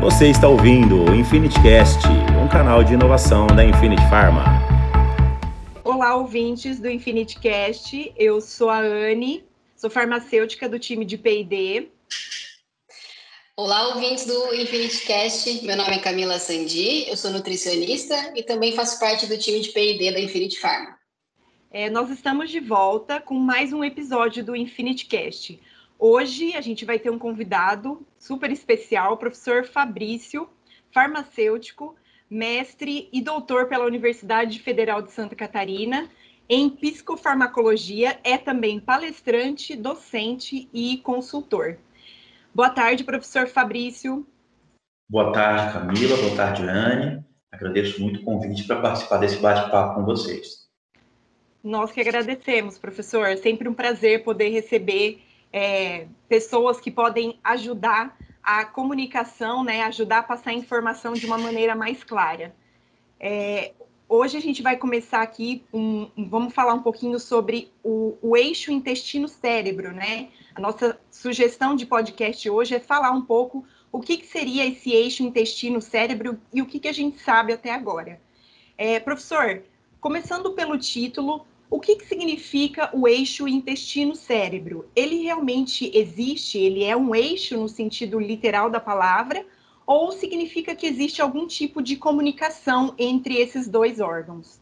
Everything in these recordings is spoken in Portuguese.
Você está ouvindo o InfinityCast, um canal de inovação da Infinity Pharma. Olá, ouvintes do InfinityCast. Eu sou a Anne, sou farmacêutica do time de P&D. Olá, ouvintes do InfinityCast. Meu nome é Camila Sandi, eu sou nutricionista e também faço parte do time de P&D da Infinity Pharma. É, nós estamos de volta com mais um episódio do InfinityCast. Hoje a gente vai ter um convidado super especial, o professor Fabrício, farmacêutico, mestre e doutor pela Universidade Federal de Santa Catarina em psicofarmacologia, é também palestrante, docente e consultor. Boa tarde, professor Fabrício. Boa tarde, Camila. Boa tarde, Anne. Agradeço muito o convite para participar desse bate-papo com vocês. Nós que agradecemos, professor. É sempre um prazer poder receber é, pessoas que podem ajudar a comunicação, né, ajudar a passar a informação de uma maneira mais clara. É, hoje a gente vai começar aqui, um, vamos falar um pouquinho sobre o, o eixo intestino-cérebro, né? A nossa sugestão de podcast hoje é falar um pouco o que, que seria esse eixo intestino-cérebro e o que, que a gente sabe até agora. É, professor, começando pelo título, o que, que significa o eixo intestino-cérebro? Ele realmente existe? Ele é um eixo no sentido literal da palavra? Ou significa que existe algum tipo de comunicação entre esses dois órgãos?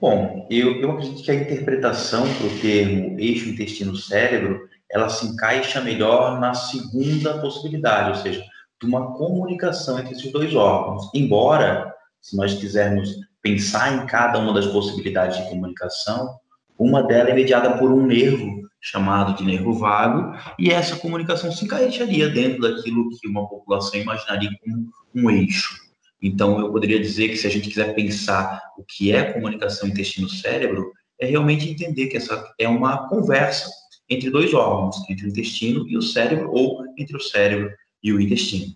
Bom, eu, eu acredito que a interpretação para o termo eixo intestino-cérebro ela se encaixa melhor na segunda possibilidade, ou seja, de uma comunicação entre esses dois órgãos. Embora, se nós quisermos pensar em cada uma das possibilidades de comunicação, uma delas é mediada por um nervo chamado de nervo vago, e essa comunicação se encaixaria dentro daquilo que uma população imaginaria como um eixo. Então, eu poderia dizer que se a gente quiser pensar o que é comunicação intestino-cérebro, é realmente entender que essa é uma conversa entre dois órgãos, entre o intestino e o cérebro, ou entre o cérebro e o intestino.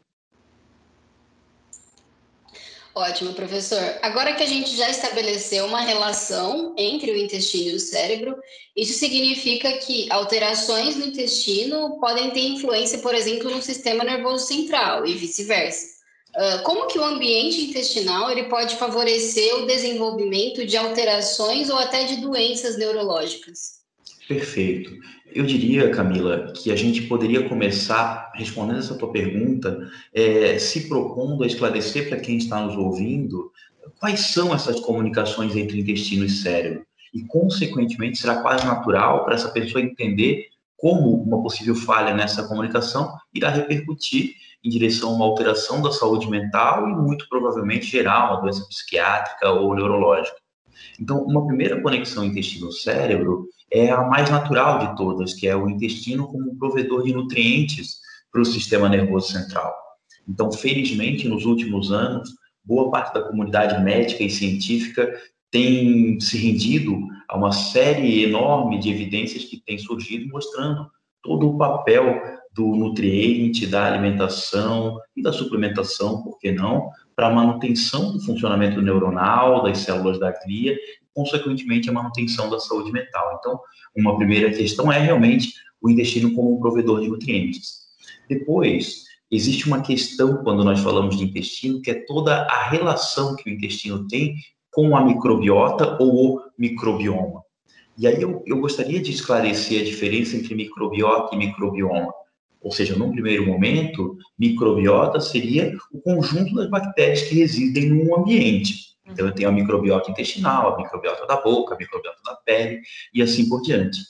Ótimo, professor. Agora que a gente já estabeleceu uma relação entre o intestino e o cérebro, isso significa que alterações no intestino podem ter influência, por exemplo, no sistema nervoso central e vice-versa. Uh, como que o ambiente intestinal ele pode favorecer o desenvolvimento de alterações ou até de doenças neurológicas? Perfeito. Eu diria, Camila, que a gente poderia começar respondendo essa tua pergunta, é, se propondo a esclarecer para quem está nos ouvindo quais são essas comunicações entre intestino e cérebro. E, consequentemente, será quase natural para essa pessoa entender como uma possível falha nessa comunicação irá repercutir em direção a uma alteração da saúde mental e, muito provavelmente, gerar uma doença psiquiátrica ou neurológica. Então, uma primeira conexão intestino-cérebro é a mais natural de todas, que é o intestino como provedor de nutrientes para o sistema nervoso central. Então, felizmente, nos últimos anos, boa parte da comunidade médica e científica tem se rendido a uma série enorme de evidências que têm surgido mostrando todo o papel do nutriente, da alimentação e da suplementação, por que não, para a manutenção do funcionamento neuronal, das células da glia consequentemente, a manutenção da saúde mental. Então, uma primeira questão é realmente o intestino como um provedor de nutrientes. Depois, existe uma questão quando nós falamos de intestino, que é toda a relação que o intestino tem com a microbiota ou o microbioma. E aí eu, eu gostaria de esclarecer a diferença entre microbiota e microbioma. Ou seja, num primeiro momento, microbiota seria o conjunto das bactérias que residem num ambiente. Então, eu tenho a microbiota intestinal, a microbiota da boca, a microbiota da pele e assim por diante.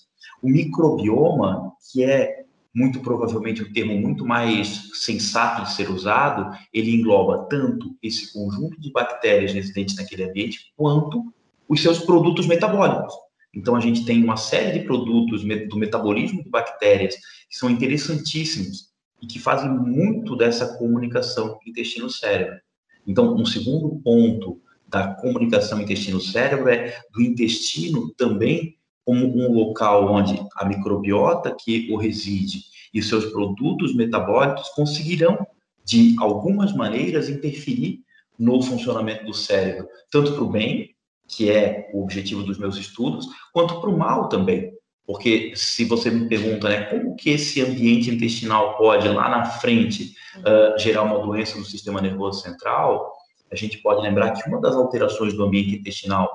O microbioma, que é muito provavelmente o termo muito mais sensato de ser usado, ele engloba tanto esse conjunto de bactérias residentes naquele ambiente, quanto os seus produtos metabólicos. Então, a gente tem uma série de produtos do metabolismo de bactérias que são interessantíssimos e que fazem muito dessa comunicação intestino-cérebro. Então, um segundo ponto da comunicação intestino-cérebro é do intestino também como um local onde a microbiota que o reside e seus produtos metabólicos conseguirão, de algumas maneiras, interferir no funcionamento do cérebro, tanto para o bem, que é o objetivo dos meus estudos, quanto para o mal também. Porque se você me pergunta, né, como que esse ambiente intestinal pode lá na frente uh, gerar uma doença do sistema nervoso central, a gente pode lembrar que uma das alterações do ambiente intestinal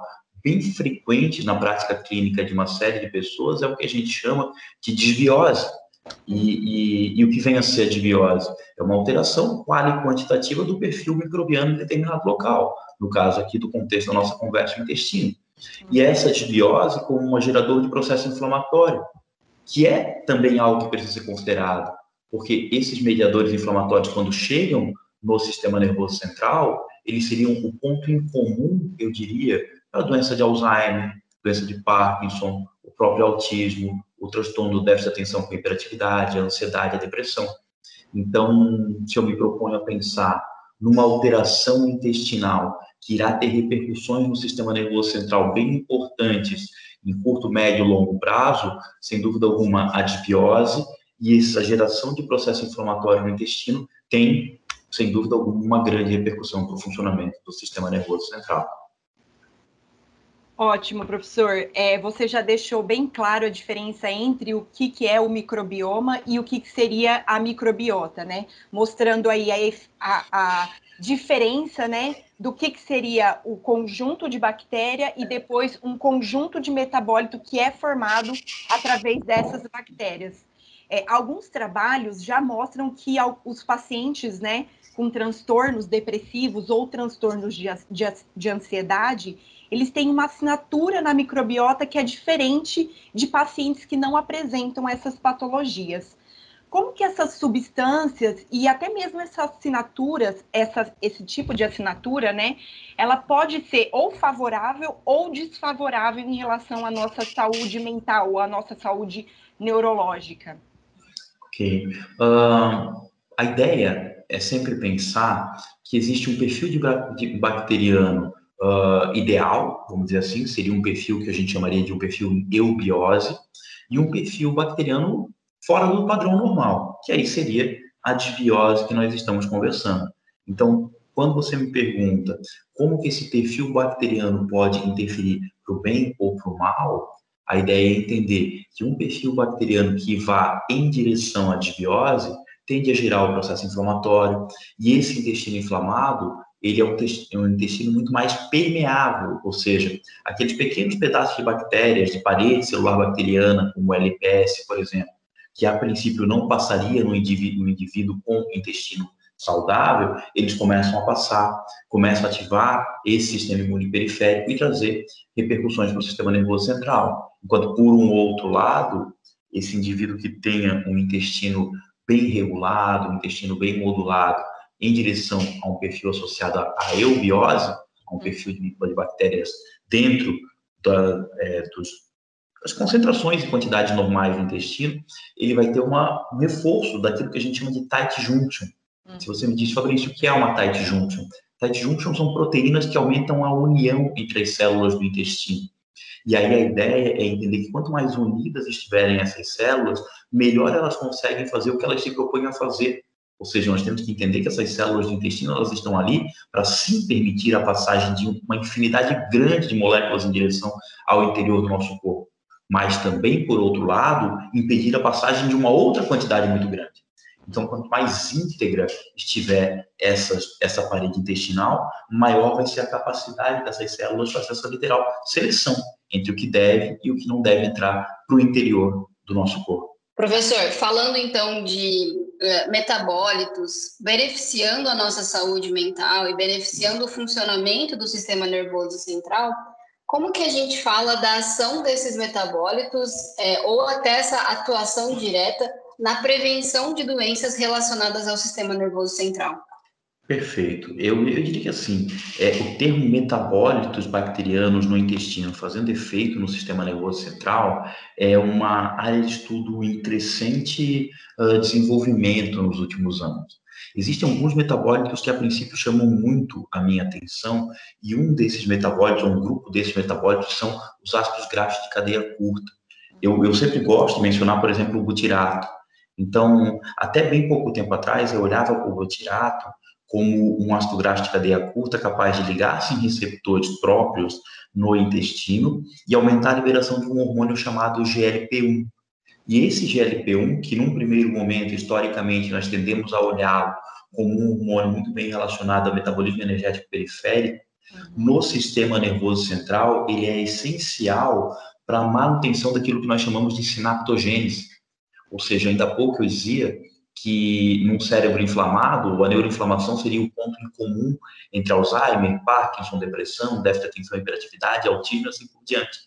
bem frequente na prática clínica de uma série de pessoas é o que a gente chama de desbiose. E, e, e, o que vem a ser a desbiose? É uma alteração qual e quantitativa do perfil microbiano em determinado local, no caso aqui do contexto da nossa conversa, o intestino. E essa desbiose como um gerador de processo inflamatório, que é também algo que precisa ser considerado, porque esses mediadores inflamatórios, quando chegam no sistema nervoso central, eles seriam o ponto em comum, eu diria, a doença de Alzheimer, doença de Parkinson, o próprio autismo, o transtorno do déficit de atenção com hiperatividade, a ansiedade, a depressão. Então, se eu me proponho a pensar numa alteração intestinal que irá ter repercussões no sistema nervoso central bem importantes em curto, médio e longo prazo, sem dúvida alguma, a disbiose e essa geração de processo inflamatório no intestino tem, sem dúvida alguma, uma grande repercussão para o funcionamento do sistema nervoso central. Ótimo, professor. É, você já deixou bem claro a diferença entre o que, que é o microbioma e o que, que seria a microbiota, né? Mostrando aí a, a, a diferença, né, do que, que seria o conjunto de bactéria e depois um conjunto de metabólito que é formado através dessas bactérias. É, alguns trabalhos já mostram que os pacientes, né, com transtornos depressivos ou transtornos de, de, de ansiedade, eles têm uma assinatura na microbiota que é diferente de pacientes que não apresentam essas patologias. Como que essas substâncias e até mesmo essas assinaturas, essa, esse tipo de assinatura, né, ela pode ser ou favorável ou desfavorável em relação à nossa saúde mental, à nossa saúde neurológica? Ok. Uh, a ideia é sempre pensar que existe um perfil de bacteriano uh, ideal, vamos dizer assim, seria um perfil que a gente chamaria de um perfil eubiose, e um perfil bacteriano fora do padrão normal, que aí seria a desbiose que nós estamos conversando. Então, quando você me pergunta como que esse perfil bacteriano pode interferir para o bem ou para o mal, a ideia é entender que um perfil bacteriano que vá em direção à desbiose tende a gerar o processo inflamatório, e esse intestino inflamado ele é um, é um intestino muito mais permeável, ou seja, aqueles pequenos pedaços de bactérias, de parede celular bacteriana, como LPS, por exemplo, que a princípio não passaria no indivíduo, no indivíduo com intestino saudável, eles começam a passar, começam a ativar esse sistema imune periférico e trazer repercussões para o sistema nervoso central. Enquanto, por um outro lado, esse indivíduo que tenha um intestino bem regulado, um intestino bem modulado, em direção a um perfil associado à eubiose, a um perfil de, de bactérias dentro da, é, dos, das concentrações e quantidades normais do intestino, ele vai ter uma, um reforço daquilo que a gente chama de tight junction. Hum. Se você me diz, Fabrício, o que é uma tight junction? Tight junction são proteínas que aumentam a união entre as células do intestino. E aí a ideia é entender que quanto mais unidas estiverem essas células, melhor elas conseguem fazer o que elas se propõem a fazer, ou seja, nós temos que entender que essas células do intestino elas estão ali para sim permitir a passagem de uma infinidade grande de moléculas em direção ao interior do nosso corpo, mas também, por outro lado, impedir a passagem de uma outra quantidade muito grande. Então, quanto mais íntegra estiver essas, essa parede intestinal, maior vai ser a capacidade dessas células fazer essa literal seleção entre o que deve e o que não deve entrar para o interior do nosso corpo. Professor, falando então de metabólitos beneficiando a nossa saúde mental e beneficiando o funcionamento do sistema nervoso central, como que a gente fala da ação desses metabólitos é, ou até essa atuação direta na prevenção de doenças relacionadas ao sistema nervoso central? Perfeito. Eu, eu diria que assim, é, o termo metabólitos bacterianos no intestino fazendo efeito no sistema nervoso central é uma área de estudo em crescente uh, desenvolvimento nos últimos anos. Existem alguns metabólitos que a princípio chamam muito a minha atenção, e um desses metabólitos, um grupo desses metabólitos, são os ácidos graxos de cadeia curta. Eu, eu sempre gosto de mencionar, por exemplo, o butirato. Então, até bem pouco tempo atrás, eu olhava para o butirato como um ácido graxo de cadeia curta capaz de ligar-se em receptores próprios no intestino e aumentar a liberação de um hormônio chamado GLP-1. E esse GLP-1, que num primeiro momento, historicamente, nós tendemos a olhá-lo como um hormônio muito bem relacionado ao metabolismo energético periférico, uhum. no sistema nervoso central, ele é essencial para a manutenção daquilo que nós chamamos de sinaptogênese. Ou seja, ainda há pouco eu dizia que num cérebro inflamado, a neuroinflamação seria o ponto em comum entre Alzheimer, Parkinson, depressão, déficit de atenção e hiperatividade, autismo e assim por diante.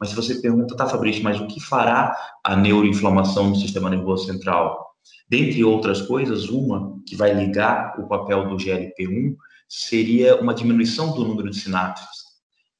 Mas se você pergunta, tá, Fabrício, mas o que fará a neuroinflamação no sistema nervoso central? Dentre outras coisas, uma que vai ligar o papel do GLP-1 seria uma diminuição do número de sinapses.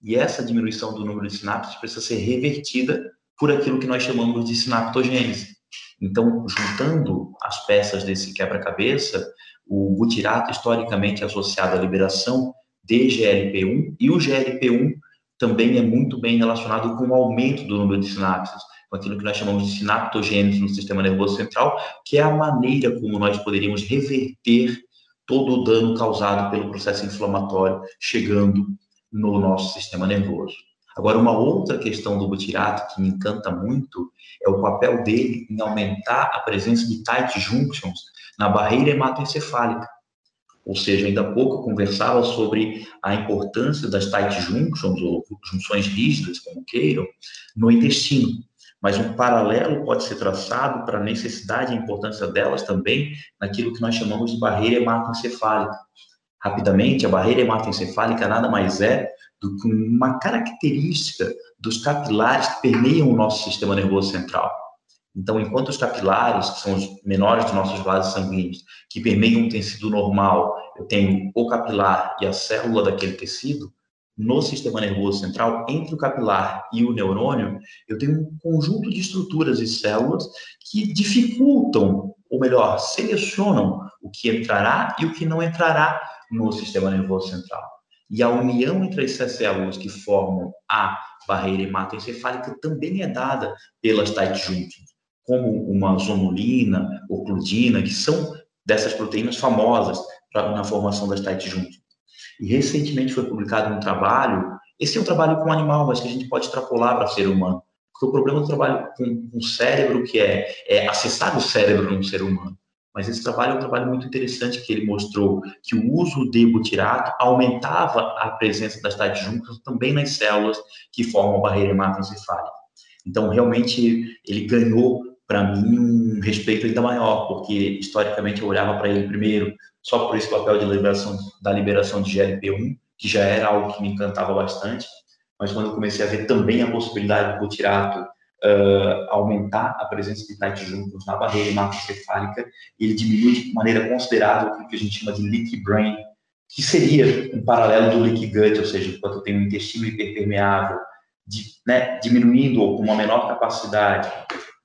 E essa diminuição do número de sinapses precisa ser revertida por aquilo que nós chamamos de sinaptogênese. Então, juntando as peças desse quebra-cabeça, o butirato historicamente associado à liberação de GLP-1 e o GLP-1 também é muito bem relacionado com o aumento do número de sinapses, com aquilo que nós chamamos de sinaptogênese no sistema nervoso central, que é a maneira como nós poderíamos reverter todo o dano causado pelo processo inflamatório chegando no nosso sistema nervoso. Agora, uma outra questão do butirato que me encanta muito é o papel dele em aumentar a presença de tight junctions na barreira hematoencefálica. Ou seja, ainda há pouco eu conversava sobre a importância das tight junctions, ou junções rígidas, como queiram, no intestino. Mas um paralelo pode ser traçado para a necessidade e a importância delas também naquilo que nós chamamos de barreira hematoencefálica. Rapidamente, a barreira hematoencefálica nada mais é do que uma característica dos capilares que permeiam o nosso sistema nervoso central. Então, enquanto os capilares, que são os menores dos nossos vasos sanguíneos, que permeiam um tecido normal, eu tenho o capilar e a célula daquele tecido, no sistema nervoso central, entre o capilar e o neurônio, eu tenho um conjunto de estruturas e células que dificultam, ou melhor, selecionam o que entrará e o que não entrará no sistema nervoso central. E a união entre essas células que formam a barreira hematoencefálica também é dada pelas tight junctions, como uma zonulina, ocludina, que são dessas proteínas famosas pra, na formação das tight junctions. E recentemente foi publicado um trabalho, esse é um trabalho com animal, mas que a gente pode extrapolar para ser humano, porque o problema do trabalho com, com o cérebro, que é, é acessar o cérebro num ser humano, mas esse trabalho é um trabalho muito interessante que ele mostrou que o uso de butirato aumentava a presença das juntas também nas células que formam a barreira hematoencefálica. Então, realmente, ele ganhou para mim um respeito ainda maior, porque historicamente eu olhava para ele primeiro só por esse papel de liberação da liberação de GLP-1, que já era algo que me encantava bastante, mas quando eu comecei a ver também a possibilidade do butirato uh, aumentar a presença de tight juncos na barreira hematoencefálica, ele diminui de maneira considerável o que a gente chama de leaky brain, que seria um paralelo do leaky gut, ou seja, enquanto tenho um intestino hiperpermeável, de, né, diminuindo ou com uma menor capacidade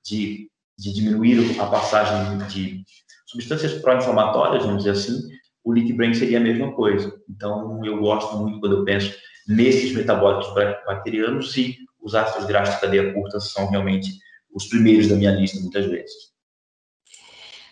de, de diminuir a passagem de substâncias pró-inflamatórias, vamos dizer assim, o leaky brain seria a mesma coisa. Então, eu gosto muito quando eu penso nesses metabólicos bacterianos e os ácidos graxos de cadeia curta são realmente os primeiros da minha lista, muitas vezes.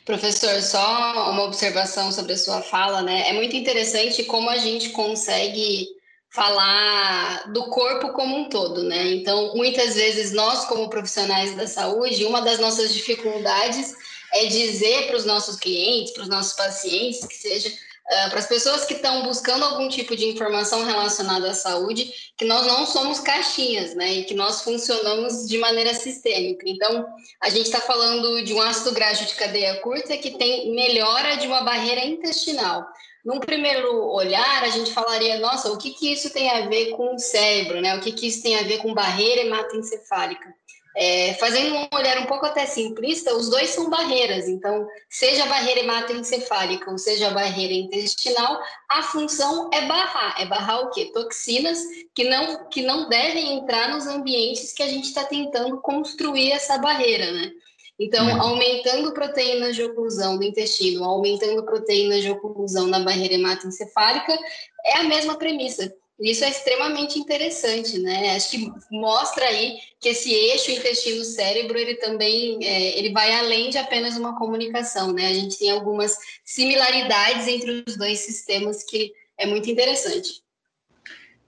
Professor, só uma observação sobre a sua fala, né? É muito interessante como a gente consegue falar do corpo como um todo, né? Então, muitas vezes nós, como profissionais da saúde, uma das nossas dificuldades é dizer para os nossos clientes, para os nossos pacientes, que seja uh, para as pessoas que estão buscando algum tipo de informação relacionada à saúde, que nós não somos caixinhas, né? E que nós funcionamos de maneira sistêmica. Então, a gente está falando de um ácido graxo de cadeia curta que tem melhora de uma barreira intestinal. Num primeiro olhar, a gente falaria, nossa, o que, que isso tem a ver com o cérebro, né? O que, que isso tem a ver com barreira hematoencefálica? É, fazendo um olhar um pouco até simplista, os dois são barreiras. Então, seja a barreira hematoencefálica ou seja a barreira intestinal, a função é barrar. É barrar o quê? Toxinas que não, que não devem entrar nos ambientes que a gente está tentando construir essa barreira, né? Então, hum. aumentando proteínas de oclusão do intestino, aumentando proteínas de oclusão na barreira hematoencefálica, é a mesma premissa Isso é extremamente interessante, né? Acho que mostra aí que esse eixo intestino-cérebro ele também é, ele vai além de apenas uma comunicação, né? A gente tem algumas similaridades entre os dois sistemas que é muito interessante.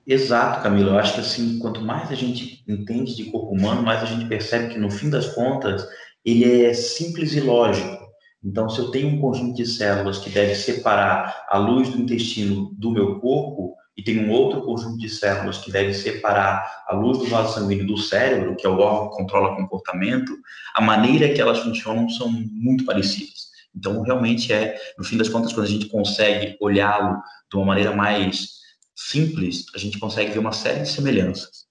Exato, Camila. Eu acho que assim, quanto mais a gente entende de corpo humano, mais a gente percebe que no fim das contas ele é simples e lógico. Então, se eu tenho um conjunto de células que deve separar a luz do intestino do meu corpo, e tem um outro conjunto de células que deve separar a luz do vaso sanguíneo do cérebro, que é o órgão que controla o comportamento, a maneira que elas funcionam são muito parecidas. Então, realmente é, no fim das contas, quando a gente consegue olhá-lo de uma maneira mais simples, a gente consegue ver uma série de semelhanças.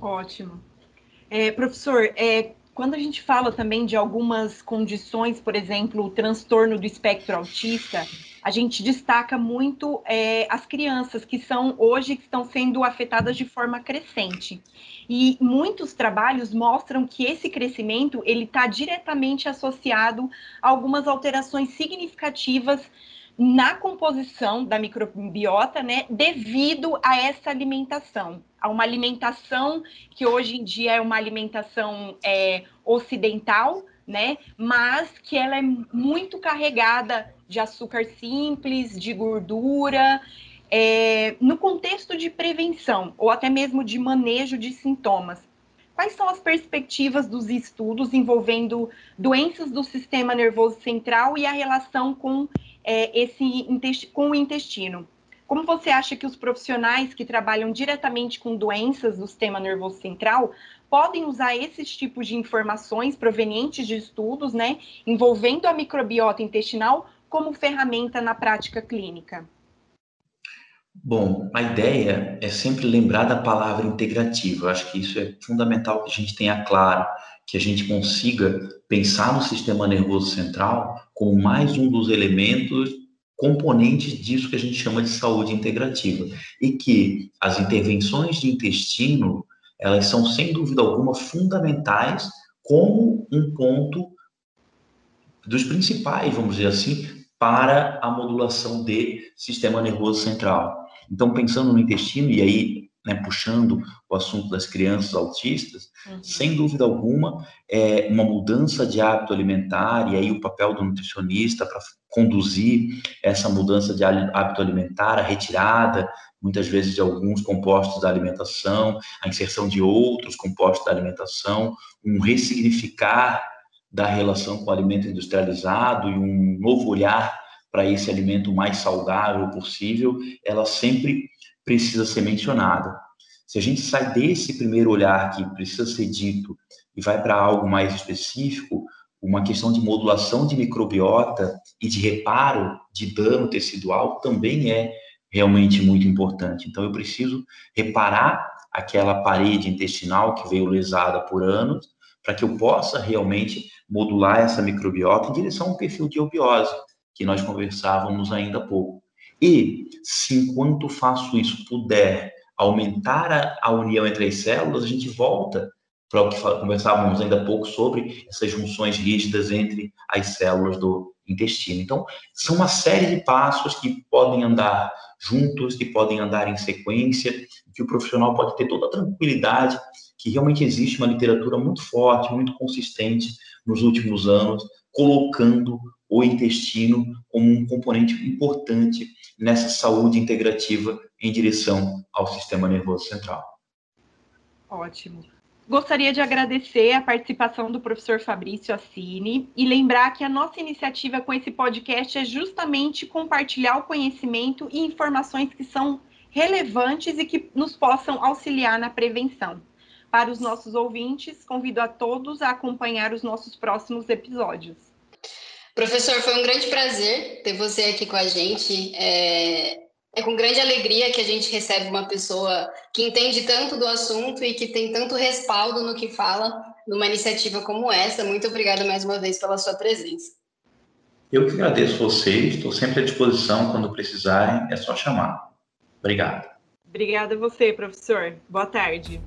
Ótimo. É, professor, é, quando a gente fala também de algumas condições, por exemplo, o transtorno do espectro autista, a gente destaca muito é, as crianças que são hoje que estão sendo afetadas de forma crescente. E muitos trabalhos mostram que esse crescimento ele está diretamente associado a algumas alterações significativas na composição da microbiota, né, devido a essa alimentação, a uma alimentação que hoje em dia é uma alimentação é, ocidental, né, mas que ela é muito carregada de açúcar simples, de gordura, é, no contexto de prevenção ou até mesmo de manejo de sintomas. Quais são as perspectivas dos estudos envolvendo doenças do sistema nervoso central e a relação com é, esse com o intestino. Como você acha que os profissionais que trabalham diretamente com doenças do sistema nervoso central podem usar esses tipos de informações provenientes de estudos, né, envolvendo a microbiota intestinal como ferramenta na prática clínica? Bom, a ideia é sempre lembrar da palavra integrativa. Eu acho que isso é fundamental que a gente tenha claro, que a gente consiga pensar no sistema nervoso central como mais um dos elementos componentes disso que a gente chama de saúde integrativa e que as intervenções de intestino elas são sem dúvida alguma fundamentais como um ponto dos principais, vamos dizer assim, para a modulação de sistema nervoso central. Então, pensando no intestino, e aí né, puxando o assunto das crianças autistas, uhum. sem dúvida alguma, é uma mudança de hábito alimentar, e aí o papel do nutricionista para conduzir essa mudança de hábito alimentar, a retirada, muitas vezes, de alguns compostos da alimentação, a inserção de outros compostos da alimentação, um ressignificar da relação com o alimento industrializado e um novo olhar para esse alimento mais saudável possível, ela sempre precisa ser mencionada. Se a gente sai desse primeiro olhar que precisa ser dito e vai para algo mais específico, uma questão de modulação de microbiota e de reparo de dano tecidual também é realmente muito importante. Então, eu preciso reparar aquela parede intestinal que veio lesada por anos, para que eu possa realmente modular essa microbiota em direção a um perfil de eubiose, que nós conversávamos ainda há pouco. E se enquanto faço isso puder aumentar a, a união entre as células, a gente volta para o que conversávamos ainda há pouco sobre essas junções rígidas entre as células do intestino. Então, são uma série de passos que podem andar juntos, que podem andar em sequência, que o profissional pode ter toda a tranquilidade que realmente existe uma literatura muito forte, muito consistente nos últimos anos, colocando o intestino como um componente importante nessa saúde integrativa em direção ao sistema nervoso central. Ótimo. Gostaria de agradecer a participação do professor Fabrício Assini e lembrar que a nossa iniciativa com esse podcast é justamente compartilhar o conhecimento e informações que são relevantes e que nos possam auxiliar na prevenção. Para os nossos ouvintes, convido a todos a acompanhar os nossos próximos episódios. Professor, foi um grande prazer ter você aqui com a gente. É, é com grande alegria que a gente recebe uma pessoa que entende tanto do assunto e que tem tanto respaldo no que fala numa iniciativa como essa. Muito obrigada mais uma vez pela sua presença. Eu que agradeço vocês, estou sempre à disposição quando precisarem, é só chamar. Obrigado. Obrigada a você, professor. Boa tarde.